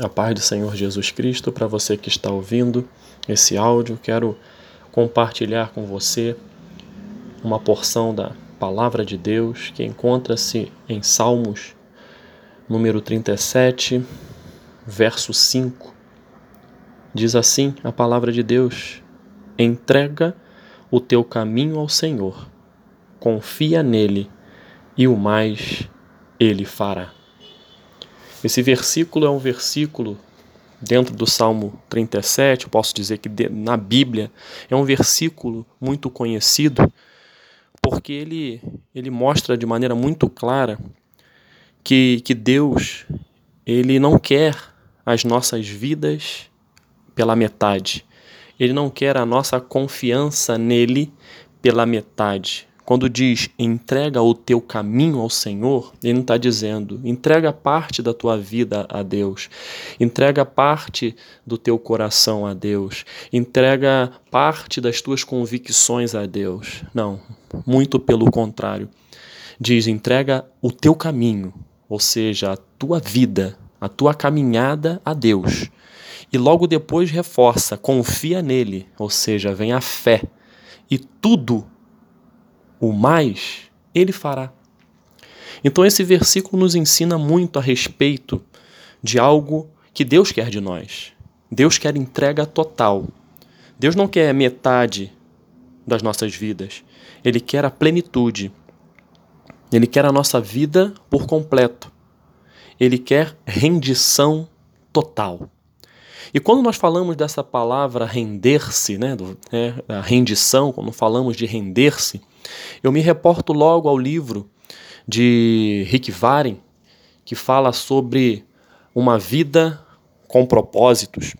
A paz do Senhor Jesus Cristo para você que está ouvindo esse áudio. Quero compartilhar com você uma porção da palavra de Deus que encontra-se em Salmos, número 37, verso 5. Diz assim a palavra de Deus: Entrega o teu caminho ao Senhor, confia nele e o mais ele fará. Esse versículo é um versículo dentro do Salmo 37, posso dizer que na Bíblia é um versículo muito conhecido, porque ele, ele mostra de maneira muito clara que, que Deus ele não quer as nossas vidas pela metade. Ele não quer a nossa confiança nele pela metade. Quando diz entrega o teu caminho ao Senhor, ele não está dizendo entrega parte da tua vida a Deus, entrega parte do teu coração a Deus, entrega parte das tuas convicções a Deus. Não, muito pelo contrário. Diz entrega o teu caminho, ou seja, a tua vida, a tua caminhada a Deus. E logo depois reforça, confia nele, ou seja, vem a fé. E tudo o mais ele fará. Então esse versículo nos ensina muito a respeito de algo que Deus quer de nós. Deus quer entrega total. Deus não quer metade das nossas vidas. Ele quer a plenitude. Ele quer a nossa vida por completo. Ele quer rendição total. E quando nós falamos dessa palavra render-se, né, do, é, a rendição, quando falamos de render-se, eu me reporto logo ao livro de Rick Warren, que fala sobre uma vida com propósitos.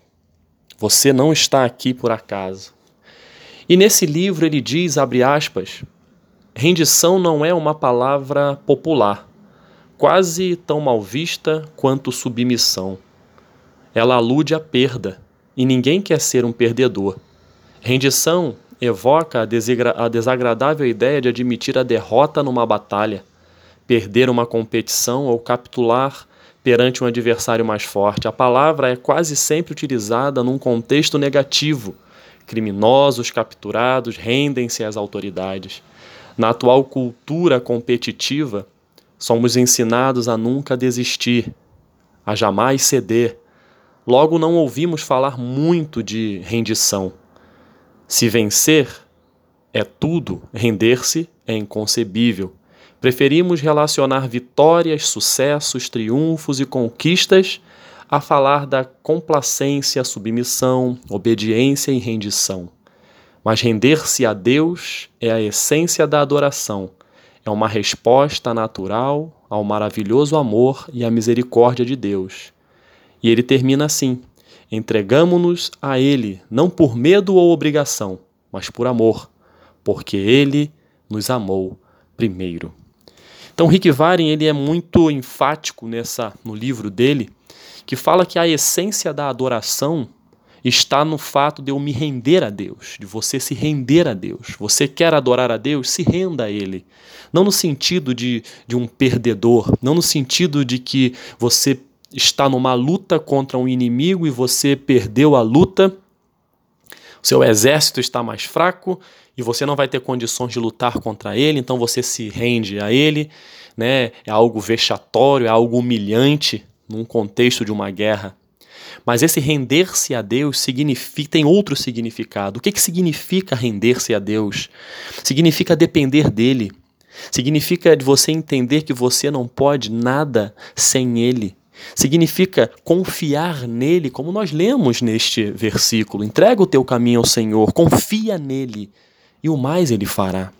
Você não está aqui por acaso. E nesse livro ele diz, abre aspas, rendição não é uma palavra popular, quase tão mal vista quanto submissão. Ela alude à perda, e ninguém quer ser um perdedor. Rendição evoca a, desagradável ideia de admitir a derrota numa batalha, perder uma competição ou capitular perante um adversário mais forte. A palavra é quase sempre utilizada num contexto negativo. Criminosos capturados rendem-se às autoridades. Na atual cultura competitiva, somos ensinados a nunca desistir, a jamais ceder. Logo, não ouvimos falar muito de rendição. Se vencer é tudo, render-se é inconcebível. Preferimos relacionar vitórias, sucessos, triunfos e conquistas a falar da complacência, submissão, obediência e rendição. Mas render-se a Deus é a essência da adoração, é uma resposta natural ao maravilhoso amor e à misericórdia de Deus. E ele termina assim: Entregamo-nos a Ele, não por medo ou obrigação, mas por amor, porque Ele nos amou primeiro. Então, Rick Warren ele é muito enfático nessa no livro dele, que fala que a essência da adoração está no fato de eu me render a Deus, de você se render a Deus. Você quer adorar a Deus? Se renda a Ele. Não no sentido de, de um perdedor, não no sentido de que você está numa luta contra um inimigo e você perdeu a luta, seu exército está mais fraco e você não vai ter condições de lutar contra ele, então você se rende a ele, né? É algo vexatório, é algo humilhante num contexto de uma guerra. Mas esse render-se a Deus significa, tem outro significado. O que, que significa render-se a Deus? Significa depender dele. Significa de você entender que você não pode nada sem ele. Significa confiar nele, como nós lemos neste versículo. Entrega o teu caminho ao Senhor, confia nele e o mais ele fará.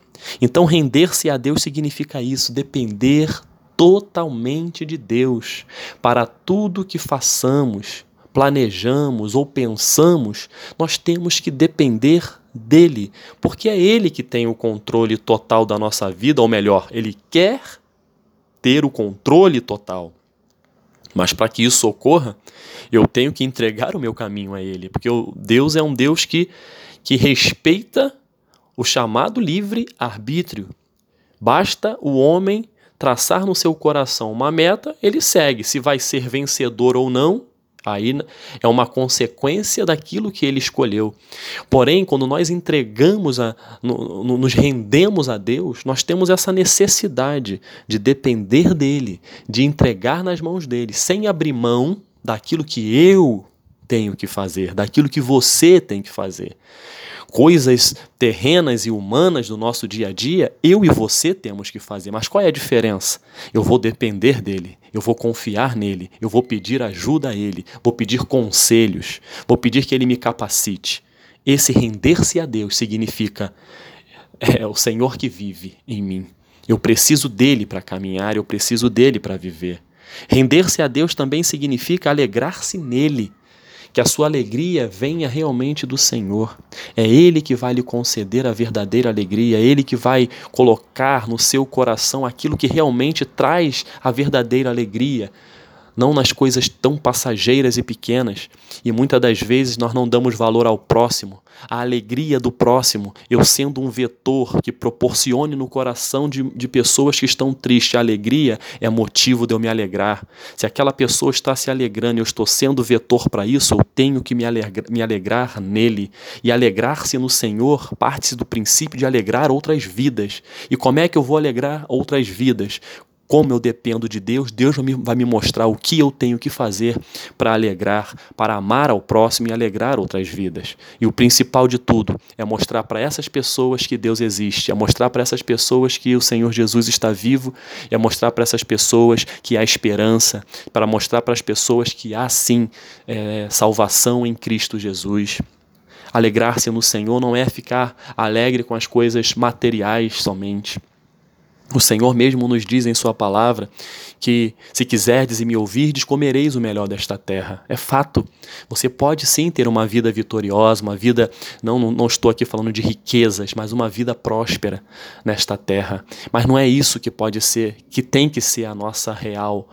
Então, render-se a Deus significa isso, depender totalmente de Deus para tudo que façamos, planejamos ou pensamos, nós temos que depender dele, porque é ele que tem o controle total da nossa vida, ou melhor, ele quer ter o controle total. Mas para que isso ocorra, eu tenho que entregar o meu caminho a Ele, porque Deus é um Deus que, que respeita o chamado livre arbítrio. Basta o homem traçar no seu coração uma meta, ele segue. Se vai ser vencedor ou não, Aí é uma consequência daquilo que ele escolheu. Porém, quando nós entregamos, a, no, no, nos rendemos a Deus, nós temos essa necessidade de depender dele, de entregar nas mãos dele, sem abrir mão daquilo que eu tenho que fazer, daquilo que você tem que fazer coisas terrenas e humanas do nosso dia a dia, eu e você temos que fazer. Mas qual é a diferença? Eu vou depender dele, eu vou confiar nele, eu vou pedir ajuda a ele, vou pedir conselhos, vou pedir que ele me capacite. Esse render-se a Deus significa é o Senhor que vive em mim. Eu preciso dele para caminhar, eu preciso dele para viver. Render-se a Deus também significa alegrar-se nele que a sua alegria venha realmente do Senhor. É Ele que vai lhe conceder a verdadeira alegria, é Ele que vai colocar no seu coração aquilo que realmente traz a verdadeira alegria não nas coisas tão passageiras e pequenas. E muitas das vezes nós não damos valor ao próximo, à alegria do próximo, eu sendo um vetor que proporcione no coração de, de pessoas que estão tristes. A alegria é motivo de eu me alegrar. Se aquela pessoa está se alegrando e eu estou sendo vetor para isso, eu tenho que me, alegra, me alegrar nele. E alegrar-se no Senhor parte do princípio de alegrar outras vidas. E como é que eu vou alegrar outras vidas? Como eu dependo de Deus, Deus vai me mostrar o que eu tenho que fazer para alegrar, para amar ao próximo e alegrar outras vidas. E o principal de tudo é mostrar para essas pessoas que Deus existe, é mostrar para essas pessoas que o Senhor Jesus está vivo, é mostrar para essas pessoas que há esperança, para mostrar para as pessoas que há sim é, salvação em Cristo Jesus. Alegrar-se no Senhor não é ficar alegre com as coisas materiais somente o Senhor mesmo nos diz em Sua palavra que, se quiserdes e me ouvirdes, comereis o melhor desta terra. É fato. Você pode sim ter uma vida vitoriosa, uma vida, não, não estou aqui falando de riquezas, mas uma vida próspera nesta terra. Mas não é isso que pode ser, que tem que ser a nossa real.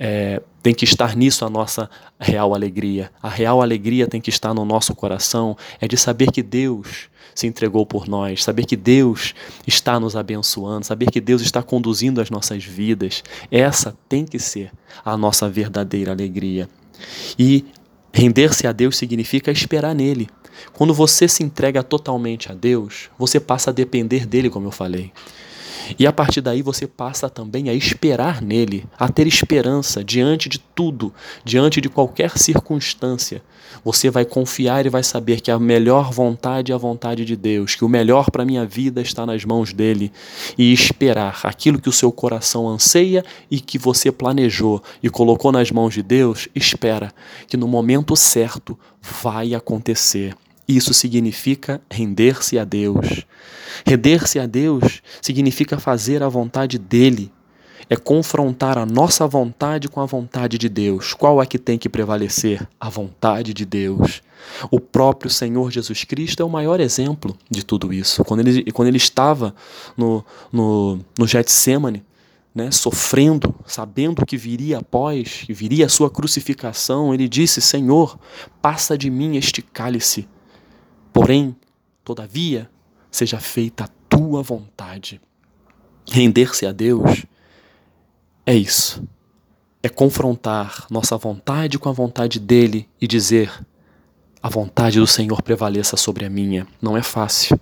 É, tem que estar nisso a nossa real alegria. A real alegria tem que estar no nosso coração, é de saber que Deus se entregou por nós, saber que Deus está nos abençoando, saber que Deus está conduzindo as nossas vidas. Essa tem que ser a nossa verdadeira alegria. E render-se a Deus significa esperar nele. Quando você se entrega totalmente a Deus, você passa a depender dele, como eu falei. E a partir daí você passa também a esperar nele, a ter esperança diante de tudo, diante de qualquer circunstância. Você vai confiar e vai saber que a melhor vontade é a vontade de Deus, que o melhor para a minha vida está nas mãos dele e esperar aquilo que o seu coração anseia e que você planejou e colocou nas mãos de Deus, espera que no momento certo vai acontecer. Isso significa render-se a Deus. Render-se a Deus significa fazer a vontade dele. É confrontar a nossa vontade com a vontade de Deus. Qual é que tem que prevalecer? A vontade de Deus. O próprio Senhor Jesus Cristo é o maior exemplo de tudo isso. Quando ele, quando ele estava no, no, no Getsemane, né, sofrendo, sabendo que viria após, que viria a sua crucificação, ele disse: Senhor, passa de mim este cálice. Porém, todavia, seja feita a tua vontade. Render-se a Deus é isso. É confrontar nossa vontade com a vontade dele e dizer: a vontade do Senhor prevaleça sobre a minha. Não é fácil.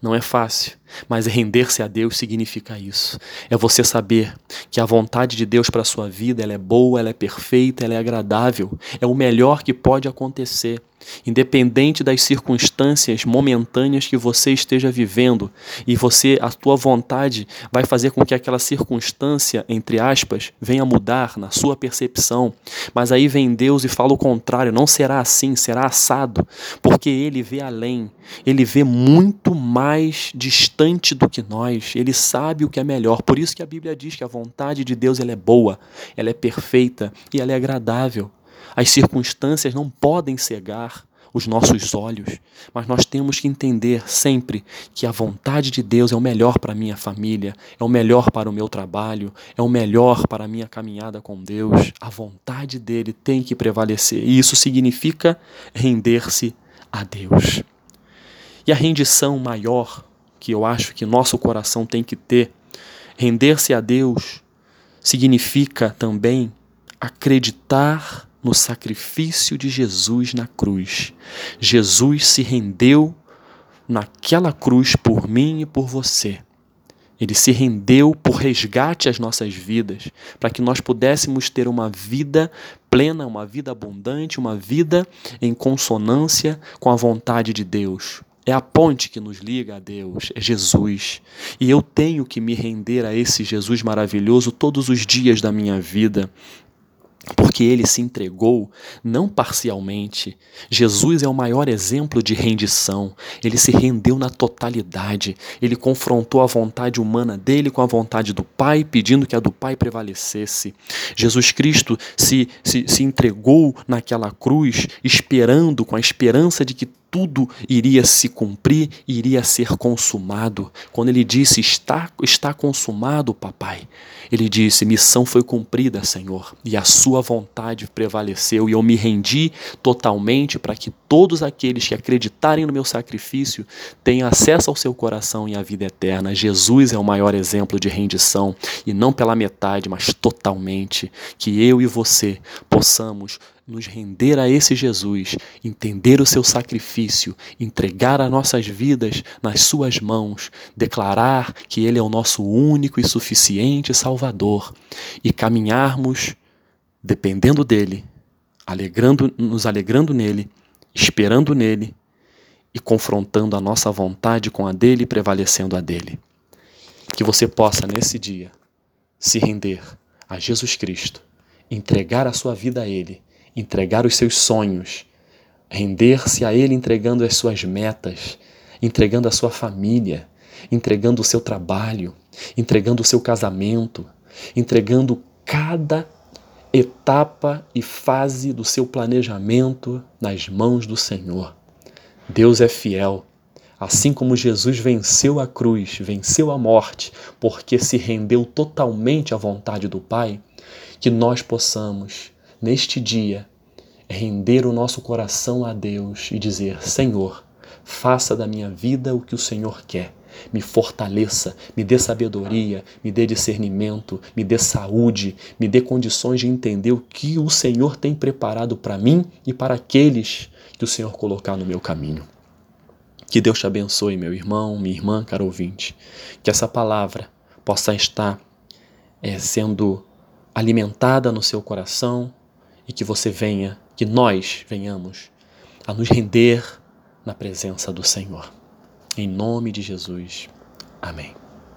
Não é fácil, mas render-se a Deus significa isso. É você saber que a vontade de Deus para a sua vida ela é boa, ela é perfeita, ela é agradável, é o melhor que pode acontecer. Independente das circunstâncias momentâneas que você esteja vivendo, e você, a tua vontade vai fazer com que aquela circunstância, entre aspas, venha mudar na sua percepção. Mas aí vem Deus e fala o contrário: não será assim, será assado, porque Ele vê além, Ele vê muito mais distante do que nós, Ele sabe o que é melhor. Por isso que a Bíblia diz que a vontade de Deus ela é boa, ela é perfeita e ela é agradável. As circunstâncias não podem cegar os nossos olhos, mas nós temos que entender sempre que a vontade de Deus é o melhor para minha família, é o melhor para o meu trabalho, é o melhor para a minha caminhada com Deus. A vontade dele tem que prevalecer e isso significa render-se a Deus. E a rendição maior que eu acho que nosso coração tem que ter, render-se a Deus, significa também acreditar no sacrifício de Jesus na cruz. Jesus se rendeu naquela cruz por mim e por você. Ele se rendeu por resgate às nossas vidas, para que nós pudéssemos ter uma vida plena, uma vida abundante, uma vida em consonância com a vontade de Deus. É a ponte que nos liga a Deus, é Jesus. E eu tenho que me render a esse Jesus maravilhoso todos os dias da minha vida porque ele se entregou não parcialmente. Jesus é o maior exemplo de rendição. Ele se rendeu na totalidade. Ele confrontou a vontade humana dele com a vontade do Pai, pedindo que a do Pai prevalecesse. Jesus Cristo se, se, se entregou naquela cruz, esperando, com a esperança de que tudo iria se cumprir, iria ser consumado. Quando ele disse: Está, está consumado, papai, ele disse: Missão foi cumprida, Senhor, e a sua vontade prevaleceu, e eu me rendi totalmente para que todos aqueles que acreditarem no meu sacrifício tenham acesso ao seu coração e à vida eterna. Jesus é o maior exemplo de rendição, e não pela metade, mas totalmente. Que eu e você possamos nos render a esse Jesus, entender o seu sacrifício, entregar as nossas vidas nas suas mãos, declarar que ele é o nosso único e suficiente Salvador e caminharmos dependendo dele, alegrando, nos alegrando nele, esperando nele e confrontando a nossa vontade com a dele e prevalecendo a dele. Que você possa nesse dia se render a Jesus Cristo, entregar a sua vida a ele entregar os seus sonhos, render-se a Ele entregando as suas metas, entregando a sua família, entregando o seu trabalho, entregando o seu casamento, entregando cada etapa e fase do seu planejamento nas mãos do Senhor. Deus é fiel. Assim como Jesus venceu a cruz, venceu a morte, porque se rendeu totalmente à vontade do Pai, que nós possamos neste dia, render o nosso coração a Deus e dizer: Senhor, faça da minha vida o que o Senhor quer. Me fortaleça, me dê sabedoria, me dê discernimento, me dê saúde, me dê condições de entender o que o Senhor tem preparado para mim e para aqueles que o Senhor colocar no meu caminho. Que Deus te abençoe, meu irmão, minha irmã, caro ouvinte. Que essa palavra possa estar é, sendo alimentada no seu coração, e que você venha, que nós venhamos a nos render na presença do Senhor. Em nome de Jesus. Amém.